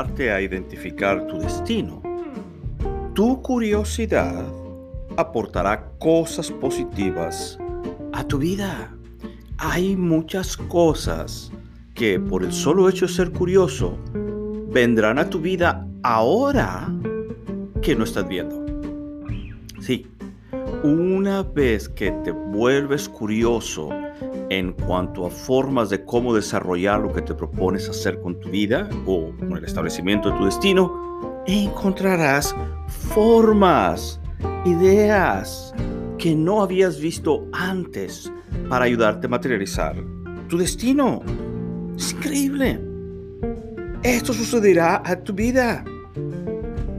A identificar tu destino, tu curiosidad aportará cosas positivas a tu vida. Hay muchas cosas que por el solo hecho de ser curioso vendrán a tu vida ahora que no estás viendo. Sí, una vez que te vuelves curioso en cuanto a formas de cómo desarrollar lo que te propones hacer con tu vida o con el establecimiento de tu destino, encontrarás formas, ideas que no habías visto antes para ayudarte a materializar tu destino. Es increíble. Esto sucederá a tu vida.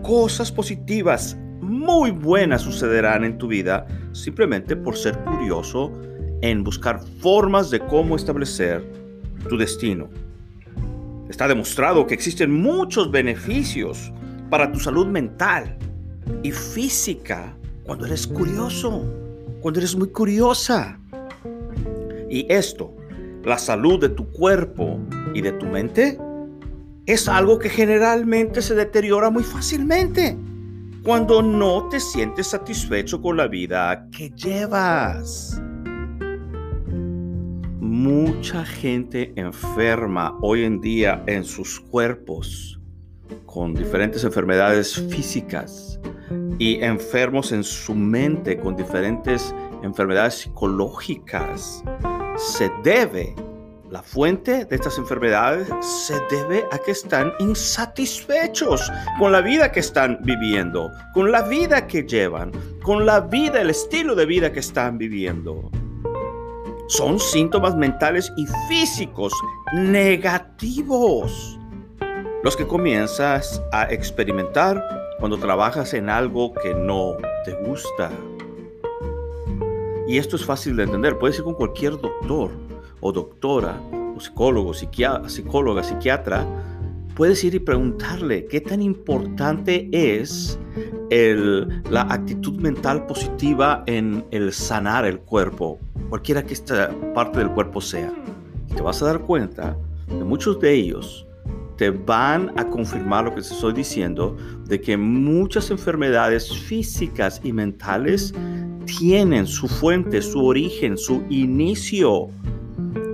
Cosas positivas muy buenas sucederán en tu vida simplemente por ser curioso en buscar formas de cómo establecer tu destino. Está demostrado que existen muchos beneficios para tu salud mental y física cuando eres curioso, cuando eres muy curiosa. Y esto la salud de tu cuerpo y de tu mente es algo que generalmente se deteriora muy fácilmente cuando no te sientes satisfecho con la vida que llevas. Mucha gente enferma hoy en día en sus cuerpos con diferentes enfermedades físicas y enfermos en su mente con diferentes enfermedades psicológicas se debe, la fuente de estas enfermedades se debe a que están insatisfechos con la vida que están viviendo, con la vida que llevan, con la vida, el estilo de vida que están viviendo. Son síntomas mentales y físicos negativos los que comienzas a experimentar cuando trabajas en algo que no te gusta. Y esto es fácil de entender. Puedes ir con cualquier doctor o doctora, o psicólogo, psicóloga, psiquiatra. Puedes ir y preguntarle qué tan importante es la actitud mental positiva en el sanar el cuerpo, cualquiera que esta parte del cuerpo sea. Y te vas a dar cuenta de muchos de ellos te van a confirmar lo que te estoy diciendo, de que muchas enfermedades físicas y mentales tienen su fuente, su origen, su inicio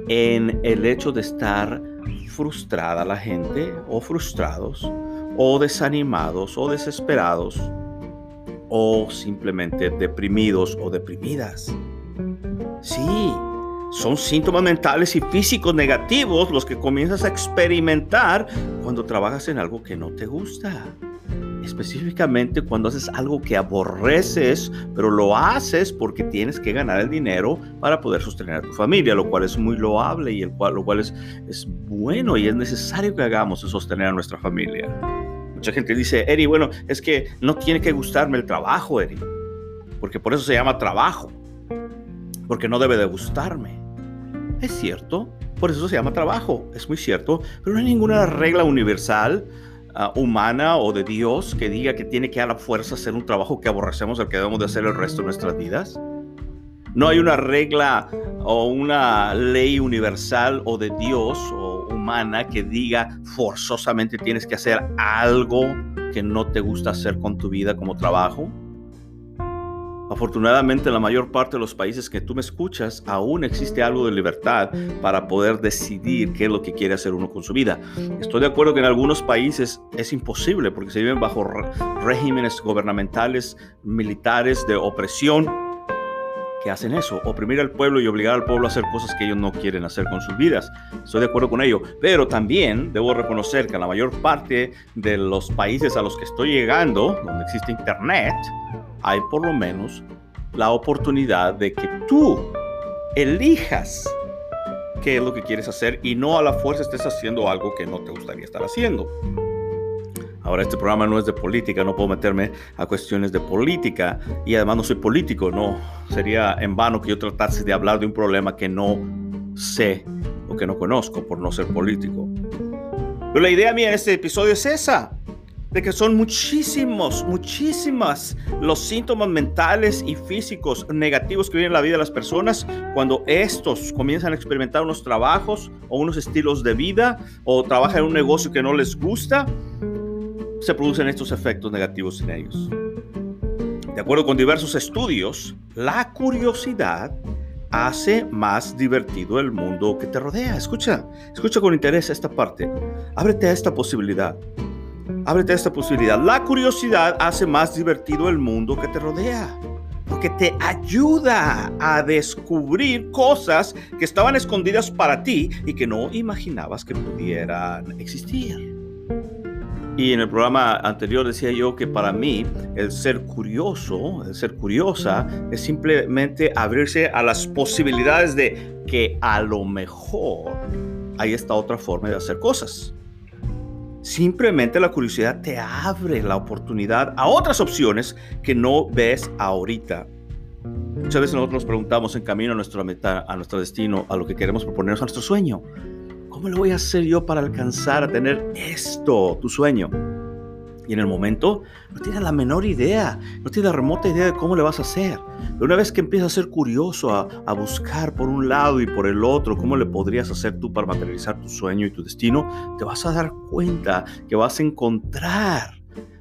en el hecho de estar frustrada la gente o frustrados o desanimados o desesperados o simplemente deprimidos o deprimidas. Sí, son síntomas mentales y físicos negativos los que comienzas a experimentar cuando trabajas en algo que no te gusta específicamente cuando haces algo que aborreces, pero lo haces porque tienes que ganar el dinero para poder sostener a tu familia, lo cual es muy loable y el cual, lo cual es, es bueno y es necesario que hagamos sostener a nuestra familia. Mucha gente dice, Eri, bueno, es que no tiene que gustarme el trabajo, Eri, porque por eso se llama trabajo, porque no debe de gustarme. Es cierto, por eso se llama trabajo, es muy cierto, pero no hay ninguna regla universal Ah, humana o de Dios que diga que tiene que a la fuerza hacer un trabajo que aborrecemos el que debemos de hacer el resto de nuestras vidas. No hay una regla o una ley universal o de Dios o humana que diga forzosamente tienes que hacer algo que no te gusta hacer con tu vida como trabajo. Afortunadamente en la mayor parte de los países que tú me escuchas aún existe algo de libertad para poder decidir qué es lo que quiere hacer uno con su vida. Estoy de acuerdo que en algunos países es imposible porque se viven bajo regímenes gubernamentales, militares de opresión que hacen eso, oprimir al pueblo y obligar al pueblo a hacer cosas que ellos no quieren hacer con sus vidas. Estoy de acuerdo con ello, pero también debo reconocer que en la mayor parte de los países a los que estoy llegando, donde existe internet, hay por lo menos la oportunidad de que tú elijas qué es lo que quieres hacer y no a la fuerza estés haciendo algo que no te gustaría estar haciendo. Ahora, este programa no es de política, no puedo meterme a cuestiones de política y además no soy político, no. Sería en vano que yo tratase de hablar de un problema que no sé o que no conozco por no ser político. Pero la idea mía en este episodio es esa, de que son muchísimos, muchísimas los síntomas mentales y físicos negativos que vienen en la vida de las personas cuando estos comienzan a experimentar unos trabajos o unos estilos de vida o trabajan en un negocio que no les gusta, se producen estos efectos negativos en ellos. De acuerdo con diversos estudios, la curiosidad hace más divertido el mundo que te rodea. Escucha, escucha con interés esta parte. Ábrete a esta posibilidad. Ábrete a esta posibilidad. La curiosidad hace más divertido el mundo que te rodea. Porque te ayuda a descubrir cosas que estaban escondidas para ti y que no imaginabas que pudieran existir. Y en el programa anterior decía yo que para mí el ser curioso, el ser curiosa, es simplemente abrirse a las posibilidades de que a lo mejor hay esta otra forma de hacer cosas. Simplemente la curiosidad te abre la oportunidad a otras opciones que no ves ahorita. Muchas veces nosotros nos preguntamos en camino a nuestra meta, a nuestro destino, a lo que queremos proponernos a nuestro sueño. ¿Cómo lo voy a hacer yo para alcanzar a tener esto, tu sueño? Y en el momento no tienes la menor idea, no tienes la remota idea de cómo le vas a hacer. Pero una vez que empiezas a ser curioso, a, a, buscar por un lado y por el otro cómo le podrías hacer tú para materializar tu sueño y tu destino, te vas a dar cuenta que vas a encontrar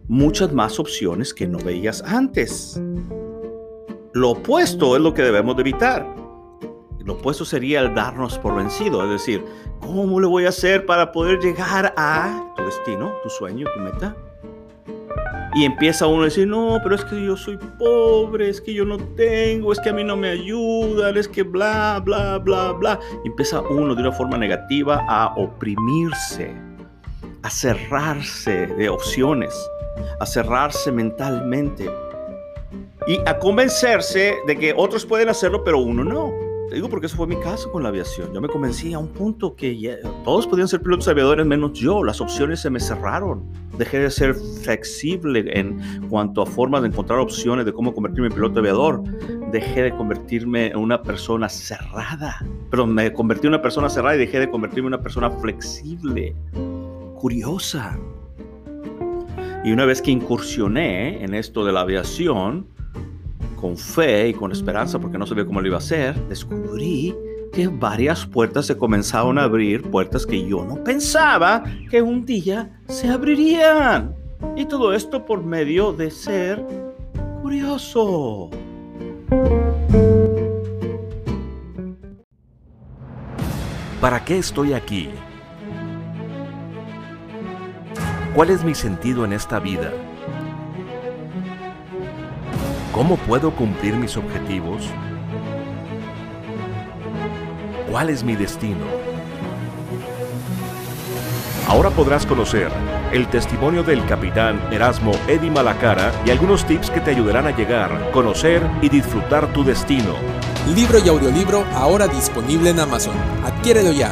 muchas más opciones que no veías antes. Lo opuesto es lo que debemos de evitar. Lo opuesto sería el darnos por vencido, es decir, ¿cómo le voy a hacer para poder llegar a tu destino, tu sueño, tu meta? Y empieza uno a decir, no, pero es que yo soy pobre, es que yo no tengo, es que a mí no me ayudan, es que bla, bla, bla, bla. Empieza uno de una forma negativa a oprimirse, a cerrarse de opciones, a cerrarse mentalmente y a convencerse de que otros pueden hacerlo, pero uno no. Te digo porque eso fue mi caso con la aviación. Yo me convencí a un punto que todos podían ser pilotos aviadores menos yo. Las opciones se me cerraron. Dejé de ser flexible en cuanto a formas de encontrar opciones de cómo convertirme en piloto aviador. Dejé de convertirme en una persona cerrada. Pero me convertí en una persona cerrada y dejé de convertirme en una persona flexible, curiosa. Y una vez que incursioné en esto de la aviación, con fe y con esperanza, porque no sabía cómo lo iba a hacer, descubrí que varias puertas se comenzaron a abrir, puertas que yo no pensaba que un día se abrirían. Y todo esto por medio de ser curioso. ¿Para qué estoy aquí? ¿Cuál es mi sentido en esta vida? ¿Cómo puedo cumplir mis objetivos? ¿Cuál es mi destino? Ahora podrás conocer el testimonio del capitán Erasmo Eddy Malacara y algunos tips que te ayudarán a llegar, conocer y disfrutar tu destino. Libro y audiolibro ahora disponible en Amazon. Adquiérelo ya.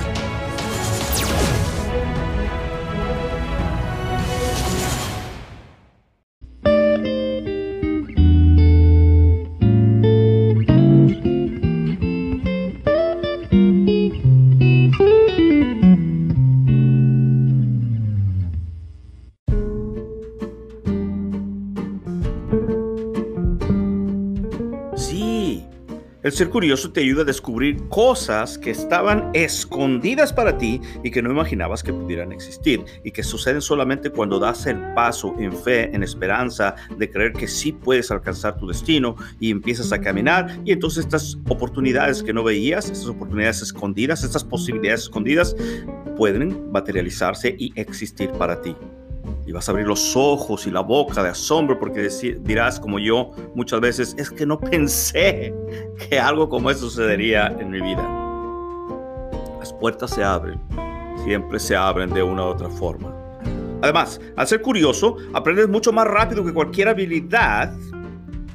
Ser curioso te ayuda a descubrir cosas que estaban escondidas para ti y que no imaginabas que pudieran existir y que suceden solamente cuando das el paso en fe, en esperanza de creer que sí puedes alcanzar tu destino y empiezas a caminar. Y entonces estas oportunidades que no veías, estas oportunidades escondidas, estas posibilidades escondidas pueden materializarse y existir para ti y vas a abrir los ojos y la boca de asombro porque dirás como yo muchas veces, es que no pensé que algo como eso sucedería en mi vida. Las puertas se abren, siempre se abren de una u otra forma. Además, al ser curioso, aprendes mucho más rápido que cualquier habilidad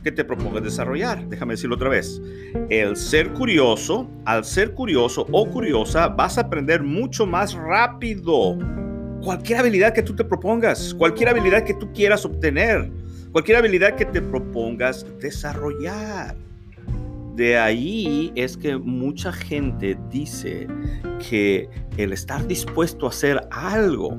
que te propongas desarrollar. Déjame decirlo otra vez. El ser curioso, al ser curioso o curiosa, vas a aprender mucho más rápido. Cualquier habilidad que tú te propongas, cualquier habilidad que tú quieras obtener, cualquier habilidad que te propongas desarrollar. De ahí es que mucha gente dice que el estar dispuesto a hacer algo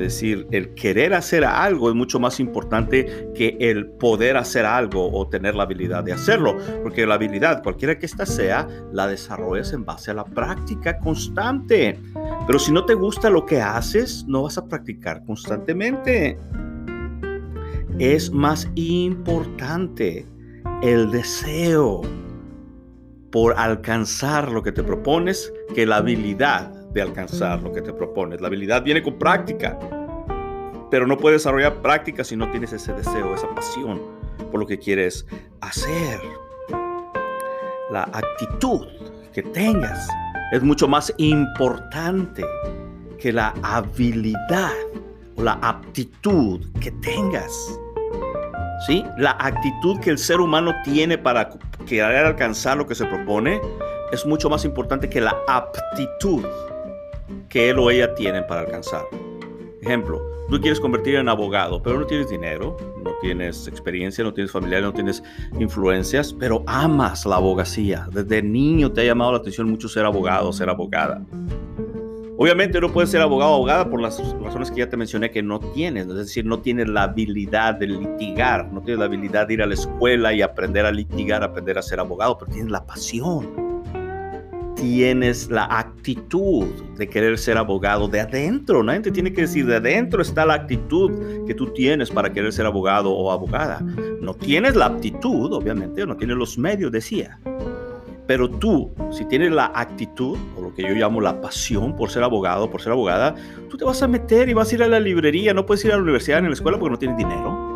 es decir, el querer hacer algo es mucho más importante que el poder hacer algo o tener la habilidad de hacerlo, porque la habilidad, cualquiera que ésta sea, la desarrollas en base a la práctica constante. Pero si no te gusta lo que haces, no vas a practicar constantemente. Es más importante el deseo por alcanzar lo que te propones que la habilidad de alcanzar lo que te propones. La habilidad viene con práctica, pero no puedes desarrollar práctica si no tienes ese deseo, esa pasión por lo que quieres hacer. La actitud que tengas es mucho más importante que la habilidad o la aptitud que tengas. ¿Sí? La actitud que el ser humano tiene para querer alcanzar lo que se propone es mucho más importante que la aptitud que él o ella tienen para alcanzar. Ejemplo, tú quieres convertir en abogado, pero no tienes dinero, no tienes experiencia, no tienes familiares, no tienes influencias, pero amas la abogacía. Desde niño te ha llamado la atención mucho ser abogado, ser abogada. Obviamente no puedes ser abogado o abogada por las razones que ya te mencioné que no tienes, es decir, no tienes la habilidad de litigar, no tienes la habilidad de ir a la escuela y aprender a litigar, aprender a ser abogado, pero tienes la pasión tienes la actitud de querer ser abogado de adentro. Nadie te tiene que decir de adentro está la actitud que tú tienes para querer ser abogado o abogada. No tienes la aptitud, obviamente, no tienes los medios, decía. Pero tú, si tienes la actitud, o lo que yo llamo la pasión por ser abogado, por ser abogada, tú te vas a meter y vas a ir a la librería. No puedes ir a la universidad ni a la escuela porque no tienes dinero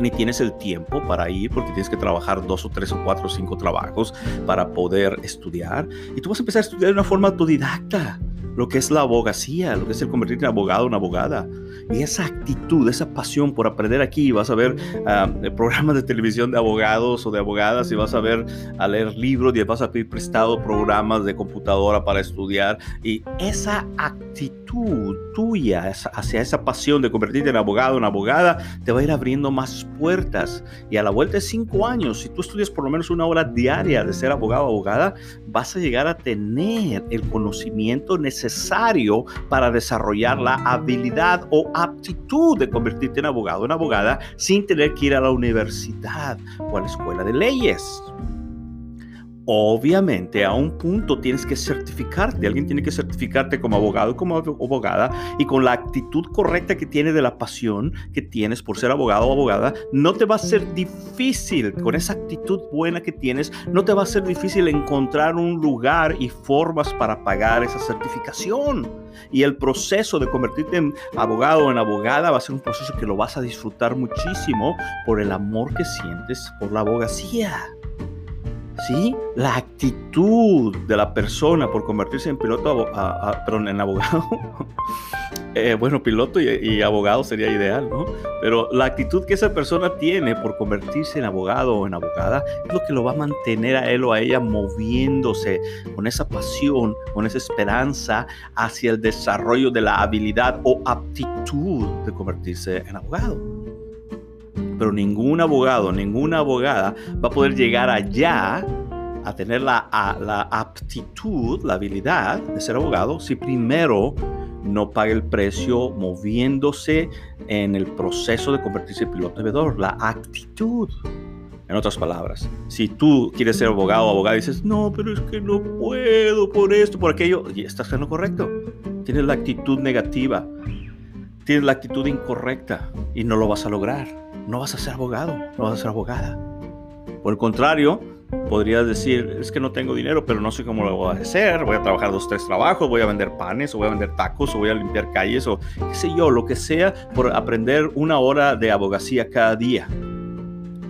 ni tienes el tiempo para ir porque tienes que trabajar dos o tres o cuatro o cinco trabajos para poder estudiar. Y tú vas a empezar a estudiar de una forma autodidacta lo que es la abogacía, lo que es el convertirte en abogado o una abogada. Y esa actitud, esa pasión por aprender aquí, vas a ver ah, programas de televisión de abogados o de abogadas y vas a ver a leer libros y vas a pedir prestado programas de computadora para estudiar. Y esa actitud tuya hacia esa pasión de convertirte en abogado o una abogada te va a ir abriendo más puertas. Y a la vuelta de cinco años, si tú estudias por lo menos una hora diaria de ser abogado o abogada, vas a llegar a tener el conocimiento necesario para desarrollar la habilidad o aptitud de convertirte en abogado o en abogada sin tener que ir a la universidad o a la escuela de leyes. Obviamente, a un punto tienes que certificarte. Alguien tiene que certificarte como abogado, como abogada, y con la actitud correcta que tienes de la pasión que tienes por ser abogado o abogada, no te va a ser difícil, con esa actitud buena que tienes, no te va a ser difícil encontrar un lugar y formas para pagar esa certificación. Y el proceso de convertirte en abogado o en abogada va a ser un proceso que lo vas a disfrutar muchísimo por el amor que sientes por la abogacía. ¿Sí? La actitud de la persona por convertirse en piloto, perdón, en abogado. Eh, bueno, piloto y, abogado sería ideal, ¿no? Pero la actitud que esa persona tiene por convertirse en abogado o en abogada es lo que lo va a mantener a él o a ella moviéndose con esa pasión, con esa esperanza hacia el desarrollo de la habilidad o aptitud de convertirse en abogado pero ningún abogado, ninguna abogada va a poder llegar allá a tener la, aptitud, la habilidad de ser abogado si primero no paga el precio moviéndose en el proceso de convertirse en piloto bebedor, la actitud. En otras palabras, si tú quieres ser abogado o abogada y dices, no, pero es que no puedo por esto, por aquello, y estás haciendo correcto. Tienes la actitud negativa, tienes la actitud incorrecta y no lo vas a lograr no vas a ser abogado, no vas a ser abogada. Por el contrario, podrías decir, es que no tengo dinero, pero no sé cómo lo voy a hacer, voy a trabajar dos, tres trabajos, voy a vender panes, o voy a vender tacos, o voy a limpiar calles, o qué sé yo, lo que sea, por aprender una hora de abogacía cada día.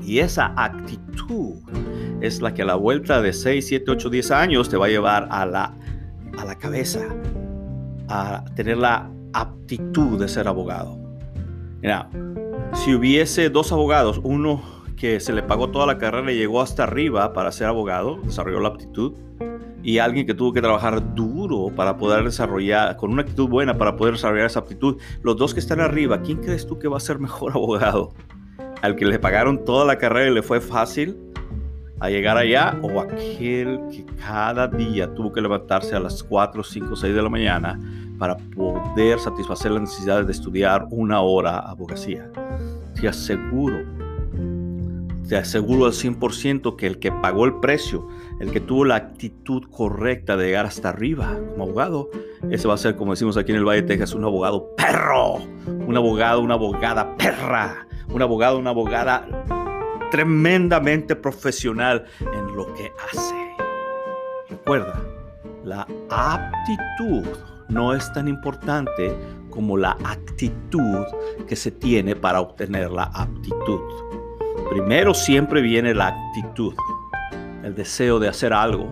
Y esa actitud es la que a la vuelta de 6, 7, 8, 10 años te va a llevar a la, a la cabeza, a tener la aptitud de ser abogado. Mira, si hubiese dos abogados, uno que se le pagó toda la carrera y llegó hasta arriba para ser abogado, desarrolló la aptitud, y alguien que tuvo que trabajar duro para poder desarrollar, con una actitud buena para poder desarrollar esa aptitud, los dos que están arriba, ¿quién crees tú que va a ser mejor abogado? ¿Al que le pagaron toda la carrera y le fue fácil a llegar allá o aquel que cada día tuvo que levantarse a las 4, 5, 6 de la mañana para poder satisfacer las necesidades de estudiar una hora abogacía? Te aseguro te aseguro al 100% que el que pagó el precio, el que tuvo la actitud correcta de llegar hasta arriba como abogado, ese va a ser, como decimos aquí en el Valle de Texas, un abogado perro, un abogado, una abogada perra, un abogado, una abogada tremendamente profesional en lo que hace. Recuerda, la aptitud no es tan importante como la actitud que se tiene para obtener la aptitud. Primero siempre viene la actitud, el deseo de hacer algo.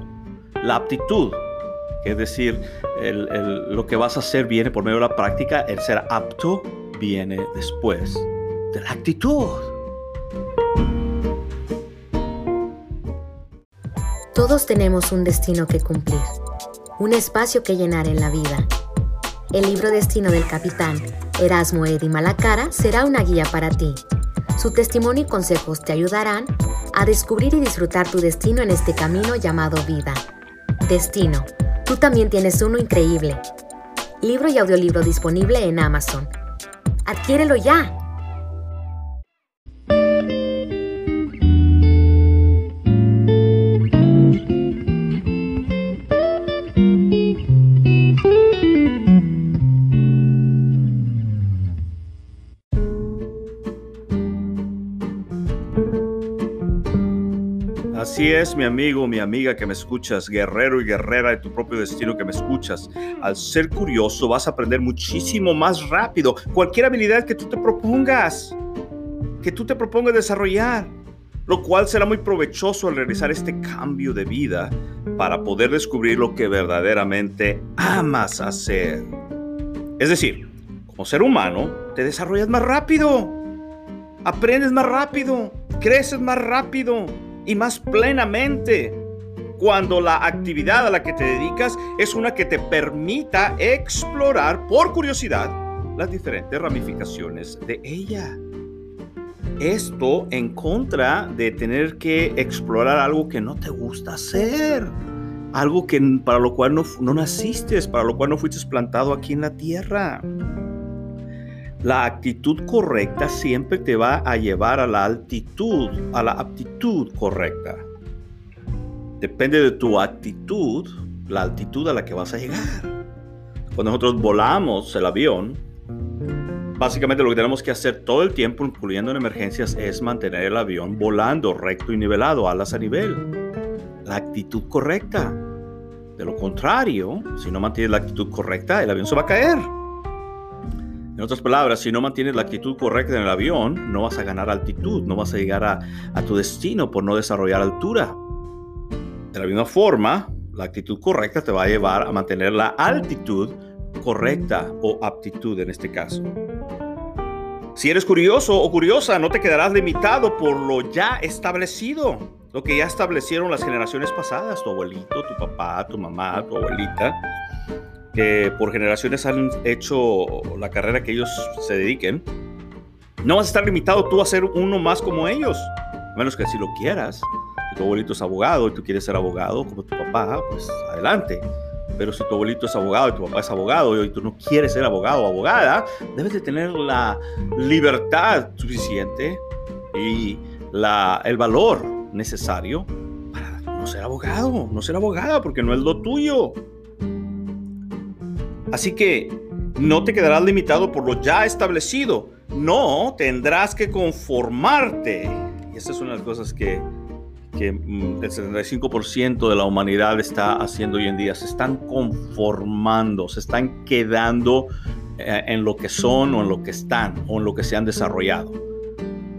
La aptitud, es decir, lo que vas a hacer viene por medio de la práctica, el ser apto viene después de la actitud. Todos tenemos un destino que cumplir, un espacio que llenar en la vida. El libro Destino del Capitán Erasmo Eddy Malacara será una guía para ti su testimonio y consejos te ayudarán a descubrir y disfrutar tu destino en este camino llamado vida. Destino. Tú también tienes uno increíble. Libro y audiolibro disponible en Amazon. Adquiérelo ya. Así es, mi amigo, mi amiga que me escuchas, guerrero y guerrera de tu propio destino que me escuchas. Al ser curioso vas a aprender muchísimo más rápido cualquier habilidad que tú te propongas, que tú te propongas desarrollar, lo cual será muy provechoso al realizar este cambio de vida para poder descubrir lo que verdaderamente amas hacer. Es decir, como ser humano, te desarrollas más rápido, aprendes más rápido, creces más rápido y más plenamente cuando la actividad a la que te dedicas es una que te permita explorar por curiosidad las diferentes ramificaciones de ella. Esto en contra de tener que explorar algo que no te gusta hacer, algo que para lo cual no, no naciste, para lo cual no fuiste plantado aquí en la tierra. La actitud correcta siempre te va a llevar a la altitud, a la aptitud correcta. Depende de tu actitud, la altitud a la que vas a llegar. Cuando nosotros volamos el avión, básicamente lo que tenemos que hacer todo el tiempo, incluyendo en emergencias, es mantener el avión volando recto y nivelado, alas a nivel. La actitud correcta. De lo contrario, si no mantienes la actitud correcta, el avión se va a caer. En otras palabras, si no mantienes la actitud correcta en el avión, no vas a ganar altitud, no vas a llegar a, tu destino por no desarrollar altura. De la misma forma, la actitud correcta te va a llevar a mantener la altitud correcta o aptitud en este caso. Si eres curioso o curiosa, no te quedarás limitado por lo ya establecido, lo que ya establecieron las generaciones pasadas, tu abuelito, tu papá, tu mamá, tu abuelita que por generaciones han hecho la carrera que ellos se dediquen, no vas a estar limitado tú a ser uno más como ellos, a menos que si lo quieras. Si tu abuelito es abogado y tú quieres ser abogado como tu papá, pues adelante. Pero si tu abuelito es abogado y tu papá es abogado y tú no quieres ser abogado o abogada, debes de tener la libertad suficiente y la, el valor necesario para no ser abogado, no ser abogada, porque no es lo tuyo. Así que no te quedarás limitado por lo ya establecido. No, tendrás que conformarte. Y esa es una de las cosas que, mm, el 75% de la humanidad está haciendo hoy en día. Se están conformando, se están quedando eh, en lo que son o en lo que están o en lo que se han desarrollado.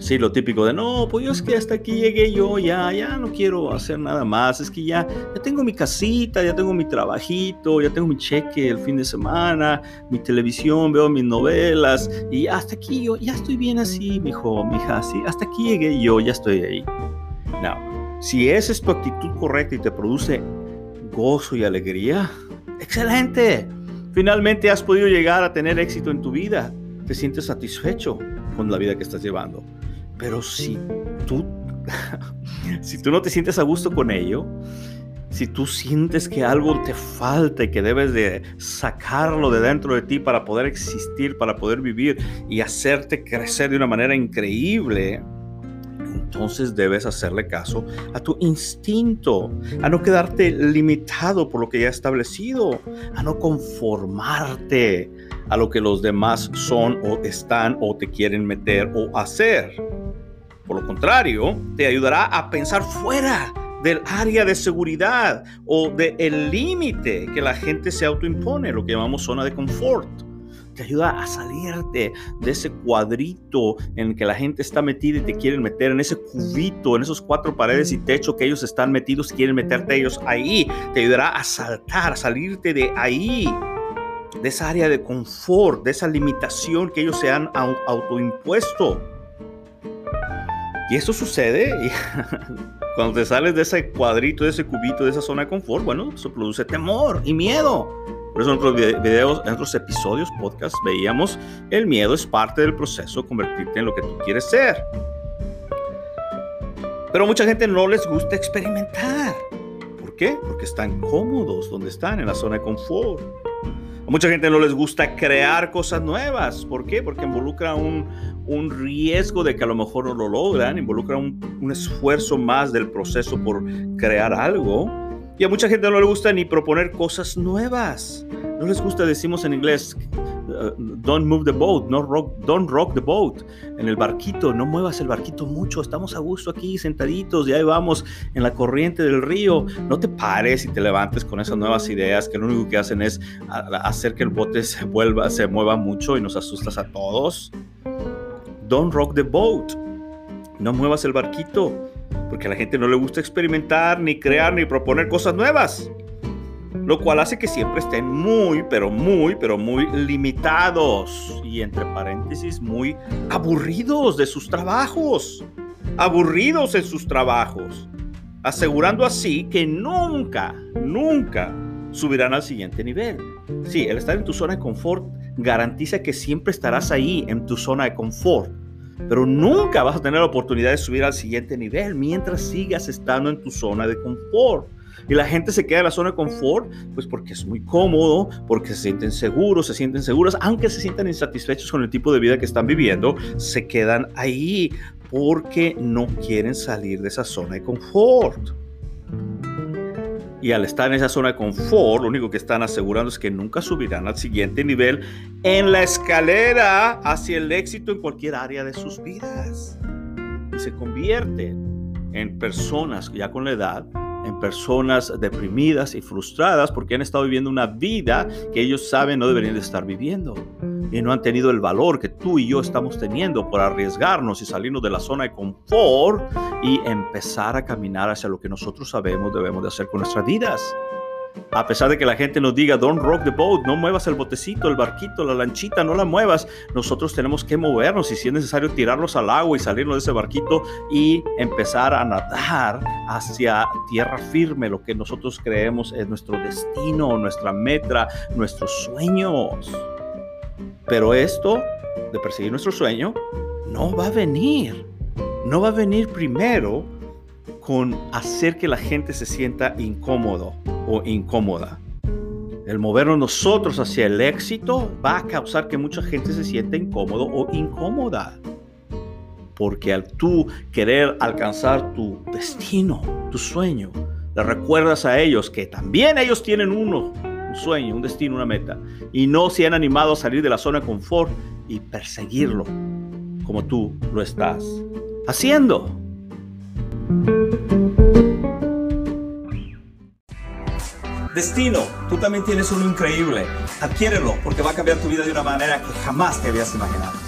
Sí, lo típico de, no, pues yo es que hasta aquí llegué yo, ya, ya no quiero hacer nada más, es que ya, ya tengo mi casita, ya tengo mi trabajito, ya tengo mi cheque el fin de semana, mi televisión, veo mis novelas y hasta aquí yo, ya estoy bien así, mi hijo, mi hija, sí, hasta aquí llegué yo, ya estoy ahí. No, si esa es tu actitud correcta y te produce gozo y alegría, excelente. Finalmente has podido llegar a tener éxito en tu vida, te sientes satisfecho con la vida que estás llevando. Pero si tú, si tú no te sientes a gusto con ello, si tú sientes que algo te falta y que debes de sacarlo de dentro de ti para poder existir, para poder vivir y hacerte crecer de una manera increíble, entonces debes hacerle caso a tu instinto, a no quedarte limitado por lo que ya establecido, a no conformarte a lo que los demás son o están o te quieren meter o hacer. Por lo contrario, te ayudará a pensar fuera del área de seguridad o del límite que la gente se autoimpone, lo que llamamos zona de confort. Te ayuda a salirte de ese cuadrito en el que la gente está metida y te quieren meter, en ese cubito, en esos cuatro paredes y techo que ellos están metidos y quieren meterte ellos ahí. Te ayudará a saltar, a salirte de ahí, de esa área de confort, de esa limitación que ellos se han autoimpuesto. Y eso sucede cuando te sales de ese cuadrito, de ese cubito, de esa zona de confort, bueno, eso produce temor y miedo. Por eso en otros videos, en otros episodios, podcast, veíamos el miedo es parte del proceso de convertirte en lo que tú quieres ser. Pero mucha gente no les gusta experimentar. ¿Por qué? Porque están cómodos donde están, en la zona de confort. A mucha gente no les gusta crear cosas nuevas. ¿Por qué? Porque involucra un, un riesgo de que a lo mejor no lo logran, involucra un, un, esfuerzo más del proceso por crear algo. Y a mucha gente no le gusta ni proponer cosas nuevas. No les gusta, decimos en inglés, uh, don't move the boat, no rock, don't rock the boat. En el barquito, no muevas el barquito mucho, estamos a gusto aquí sentaditos, ya vamos en la corriente del río. No te pares y te levantes con esas nuevas ideas que lo único que hacen es hacer que el bote se vuelva, se mueva mucho y nos asustas a todos. Don't rock the boat. No muevas el barquito, porque a la gente no le gusta experimentar, ni crear, ni proponer cosas nuevas. Lo cual hace que siempre estén muy, pero muy, pero muy limitados. Y entre paréntesis muy aburridos de sus trabajos, aburridos en sus trabajos, asegurando así que nunca, nunca subirán al siguiente nivel. Sí, el estar en tu zona de confort garantiza que siempre estarás ahí en tu zona de confort, pero nunca vas a tener la oportunidad de subir al siguiente nivel mientras sigas estando en tu zona de confort. Y la gente se queda en la zona de confort, pues porque es muy cómodo, porque se sienten seguros, se sienten seguras, aunque se sientan insatisfechos con el tipo de vida que están viviendo, se quedan ahí porque no quieren salir de esa zona de confort. Y al estar en esa zona de confort, lo único que están asegurando es que nunca subirán al siguiente nivel en la escalera hacia el éxito en cualquier área de sus vidas. Y se convierten en personas ya con la edad en personas deprimidas y frustradas porque han estado viviendo una vida que ellos saben no deberían de estar viviendo y no han tenido el valor que tú y yo estamos teniendo por arriesgarnos y salirnos de la zona de confort y empezar a caminar hacia lo que nosotros sabemos debemos de hacer con nuestras vidas. A pesar de que la gente nos diga, don't rock the boat, no muevas el botecito, el barquito, la lanchita, no la muevas, nosotros tenemos que movernos y si es necesario tirarlos al agua y salirnos de ese barquito y empezar a nadar hacia tierra firme, lo que nosotros creemos es nuestro destino, nuestra meta, nuestros sueños. Pero esto de perseguir nuestro sueño no va a venir. No va a venir primero con hacer que la gente se sienta incómodo o incómoda. El movernos nosotros hacia el éxito va a causar que mucha gente se sienta incómodo o incómoda. Porque al tú querer alcanzar tu destino, tu sueño, le recuerdas a ellos que también ellos tienen uno, un sueño, un destino, una meta. Y no se han animado a salir de la zona de confort y perseguirlo como tú lo estás haciendo. Destino, tú también tienes uno increíble. Adquiérelo porque va a cambiar tu vida de una manera que jamás te habías imaginado.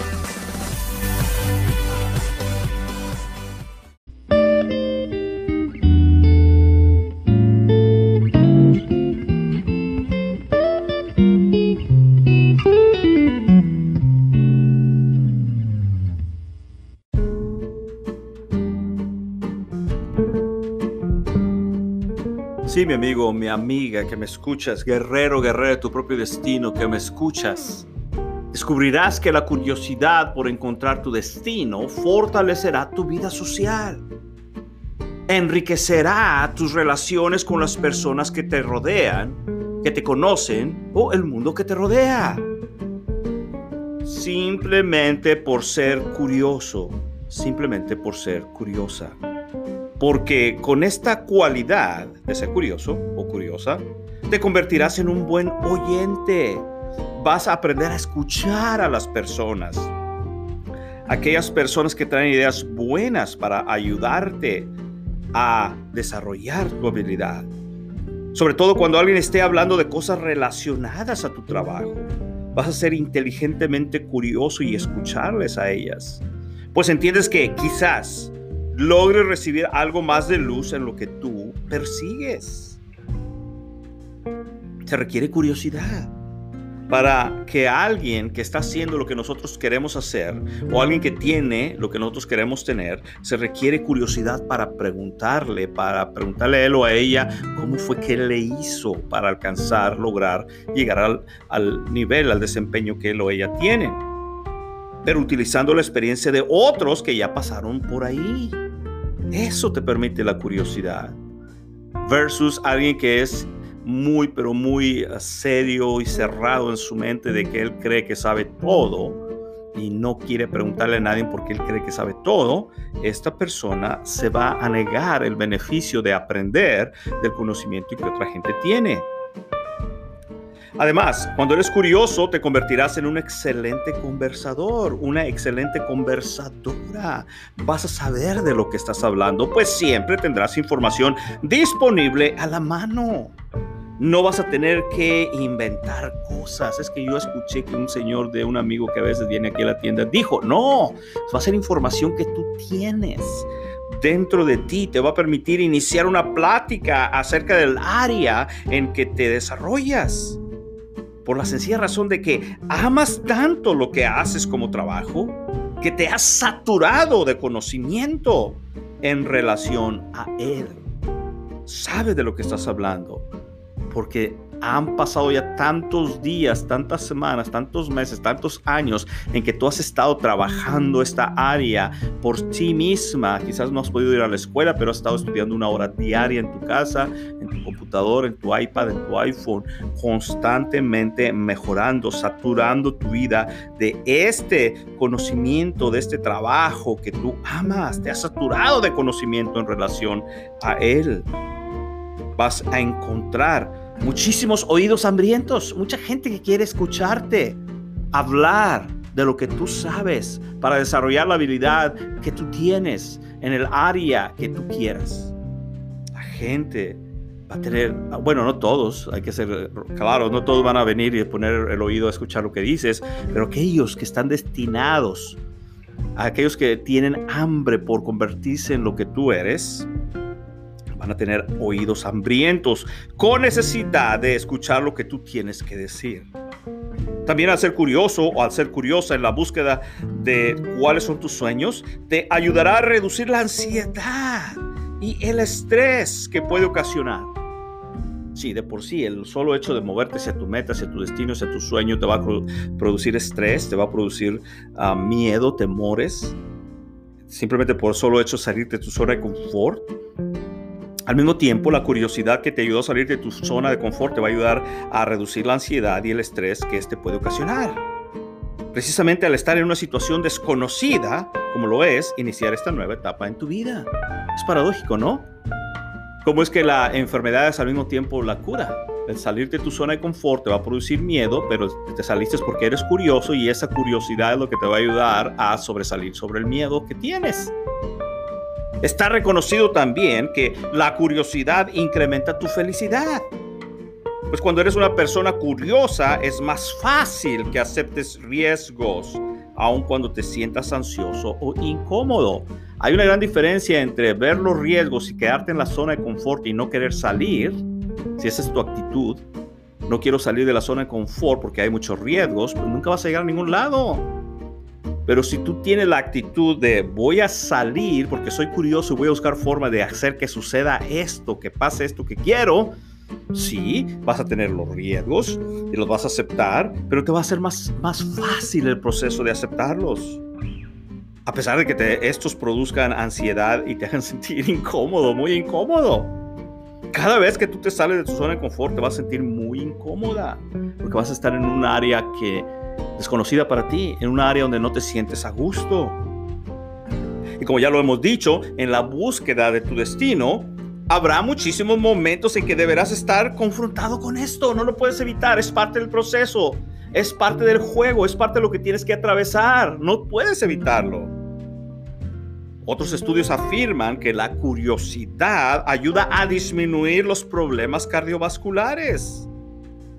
Mi amigo, mi amiga, que me escuchas, guerrero, guerrero de tu propio destino, que me escuchas. Descubrirás que la curiosidad por encontrar tu destino fortalecerá tu vida social. Enriquecerá tus relaciones con las personas que te rodean, que te conocen o el mundo que te rodea. Simplemente por ser curioso, simplemente por ser curiosa. Porque con esta cualidad de ser curioso o curiosa, te convertirás en un buen oyente. Vas a aprender a escuchar a las personas. Aquellas personas que traen ideas buenas para ayudarte a desarrollar tu habilidad. Sobre todo cuando alguien esté hablando de cosas relacionadas a tu trabajo. Vas a ser inteligentemente curioso y escucharles a ellas. Pues entiendes que quizás logre recibir algo más de luz en lo que tú persigues. Se requiere curiosidad para que alguien que está haciendo lo que nosotros queremos hacer o alguien que tiene lo que nosotros queremos tener, se requiere curiosidad para preguntarle, para preguntarle a él o a ella cómo fue que le hizo para alcanzar, lograr llegar al, al nivel, al desempeño que él o ella tiene. Pero utilizando la experiencia de otros que ya pasaron por ahí. Eso te permite la curiosidad. Versus alguien que es muy, pero muy eh, serio y cerrado en su mente de que él cree que sabe todo y no quiere preguntarle a nadie porque él cree que sabe todo, esta persona se va a negar el beneficio de aprender del conocimiento que otra gente tiene. Además, cuando eres curioso, te convertirás en un excelente conversador, una excelente conversadora. Vas a saber de lo que estás hablando, pues siempre tendrás información disponible a la mano. No vas a tener que inventar cosas. Es que yo escuché que un señor de un amigo que a veces viene aquí a la tienda dijo, no, va a ser información que tú tienes dentro de ti te va a permitir iniciar una plática acerca del área en que te desarrollas por la sencilla razón de que amas tanto lo que haces como trabajo que te has saturado de conocimiento en relación a Él. Sabes de lo que estás hablando porque han pasado ya tantos días, tantas semanas, tantos meses, tantos años en que tú has estado trabajando esta área por ti misma. Quizás no has podido ir a la escuela, pero has estado estudiando una hora diaria en tu casa, en tu computador, en tu iPad, en tu iPhone, constantemente mejorando, saturando tu vida de este conocimiento, de este trabajo que tú amas. Te has saturado de conocimiento en relación a él. Vas a encontrar muchísimos oídos hambrientos, mucha gente que quiere escucharte hablar de lo que tú sabes para desarrollar la habilidad que tú tienes en el área que tú quieras. La gente va a tener, bueno, no todos, hay que ser claro, no todos van a venir y poner el oído a escuchar lo que dices, pero aquellos que están destinados, aquellos que tienen hambre por convertirse en lo que tú eres, van a tener oídos hambrientos con necesidad de escuchar lo que tú tienes que decir. También al ser curioso o al ser curiosa en la búsqueda de cuáles son tus sueños, te ayudará a reducir la ansiedad y el estrés que puede ocasionar. Sí, de por sí, el solo hecho de moverte hacia tu meta, hacia tu destino, hacia tu sueño, te va a producir estrés, te va a producir ah, miedo, temores. Simplemente por solo hecho salir de tu zona de confort, al mismo tiempo, la curiosidad que te ayudó a salir de tu zona de confort te va a ayudar a reducir la ansiedad y el estrés que este puede ocasionar. Precisamente al estar en una situación desconocida, como lo es iniciar esta nueva etapa en tu vida. Es paradójico, ¿no? ¿Cómo es que la enfermedad es al mismo tiempo la cura? El salir de tu zona de confort te va a producir miedo, pero te saliste porque eres curioso y esa curiosidad es lo que te va a ayudar a sobresalir sobre el miedo que tienes. Está reconocido también que la curiosidad incrementa tu felicidad. Pues cuando eres una persona curiosa es más fácil que aceptes riesgos, aun cuando te sientas ansioso o incómodo. Hay una gran diferencia entre ver los riesgos y quedarte en la zona de confort y no querer salir, si esa es tu actitud. No quiero salir de la zona de confort porque hay muchos riesgos, pero nunca vas a llegar a ningún lado. Pero si tú tienes la actitud de voy a salir porque soy curioso y voy a buscar forma de hacer que suceda esto, que pase esto que quiero, sí, vas a tener los riesgos y los vas a aceptar, pero te va a ser más, más fácil el proceso de aceptarlos. A pesar de que estos produzcan ansiedad y te hagan sentir incómodo, muy incómodo. Cada vez que tú te sales de tu zona de confort te vas a sentir muy incómoda, porque vas a estar en un área que desconocida para ti, en un área donde no te sientes a gusto. Y como ya lo hemos dicho, en la búsqueda de tu destino, habrá muchísimos momentos en que deberás estar confrontado con esto. No lo puedes evitar, es parte del proceso, es parte del juego, es parte de lo que tienes que atravesar. No puedes evitarlo. Otros estudios afirman que la curiosidad ayuda a disminuir los problemas cardiovasculares.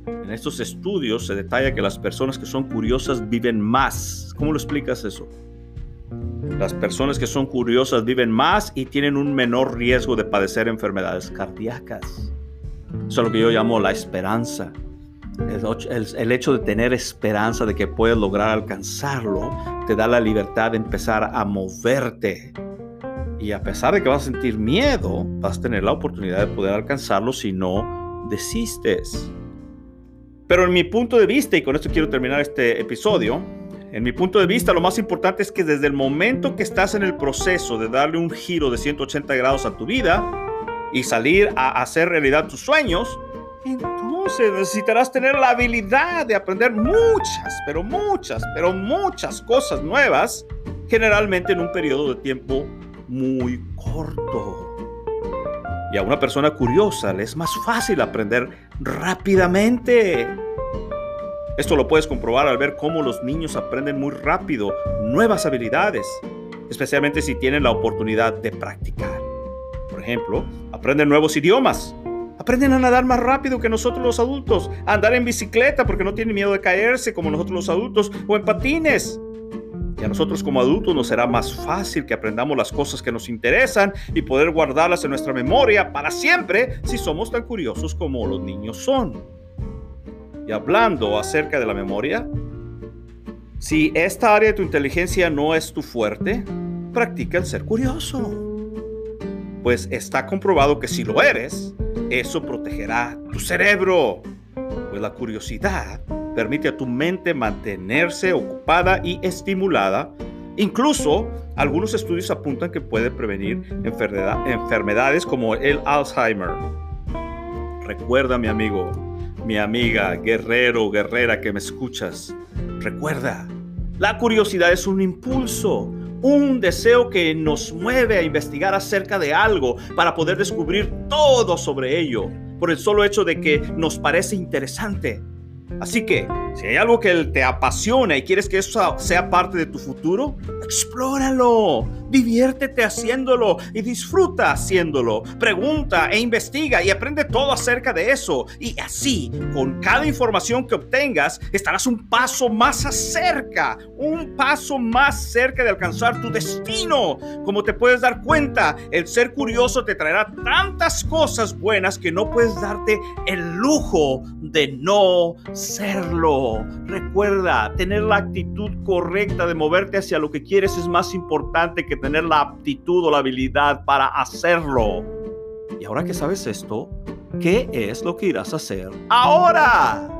En estos estudios se detalla que las personas que son curiosas viven más. ¿Cómo lo explicas eso? Las personas que son curiosas viven más y tienen un menor riesgo de padecer enfermedades cardíacas. Eso es lo que yo llamo la esperanza. El, hecho de tener esperanza de que puedes lograr alcanzarlo te da la libertad de empezar a moverte. Y a pesar de que vas a sentir miedo, vas a tener la oportunidad de poder alcanzarlo si no desistes. Pero en mi punto de vista, y con esto quiero terminar este episodio, en mi punto de vista lo más importante es que desde el momento que estás en el proceso de darle un giro de 180 grados a tu vida y salir a hacer realidad tus sueños, entonces necesitarás tener la habilidad de aprender muchas, pero muchas, pero muchas cosas nuevas, generalmente en un periodo de tiempo muy corto. Y a una persona curiosa le es más fácil aprender rápidamente. Esto lo puedes comprobar al ver cómo los niños aprenden muy rápido nuevas habilidades, especialmente si tienen la oportunidad de practicar. Por ejemplo, aprenden nuevos idiomas. Aprenden a nadar más rápido que nosotros los adultos, a andar en bicicleta porque no tienen miedo de caerse como nosotros los adultos, o en patines. Y a nosotros como adultos nos será más fácil que aprendamos las cosas que nos interesan y poder guardarlas en nuestra memoria para siempre si somos tan curiosos como los niños son. Y hablando acerca de la memoria, si esta área de tu inteligencia no es tu fuerte, practica el ser curioso. Pues está comprobado que si lo eres, eso protegerá tu cerebro. Pues la curiosidad permite a tu mente mantenerse ocupada y estimulada. Incluso algunos estudios apuntan que puede prevenir enfermedades como el Alzheimer. Recuerda, mi amigo, mi amiga, guerrero, guerrera que me escuchas, recuerda, la curiosidad es un impulso, un deseo que nos mueve a investigar acerca de algo para poder descubrir todo sobre ello, por el solo hecho de que nos parece interesante. Así que, si hay algo que te apasiona y quieres que eso sea parte de tu futuro, explóralo, diviértete haciéndolo y disfruta haciéndolo. Pregunta e investiga y aprende todo acerca de eso. Y así, con cada información que obtengas, estarás un paso más cerca, un paso más cerca de alcanzar tu destino. Como te puedes dar cuenta, el ser curioso te traerá tantas cosas buenas que no puedes darte el lujo de no serlo. Recuerda, tener la actitud correcta de moverte hacia lo que quieres es más importante que tener la aptitud o la habilidad para hacerlo. Y ahora que sabes esto, ¿qué es lo que irás a hacer ahora?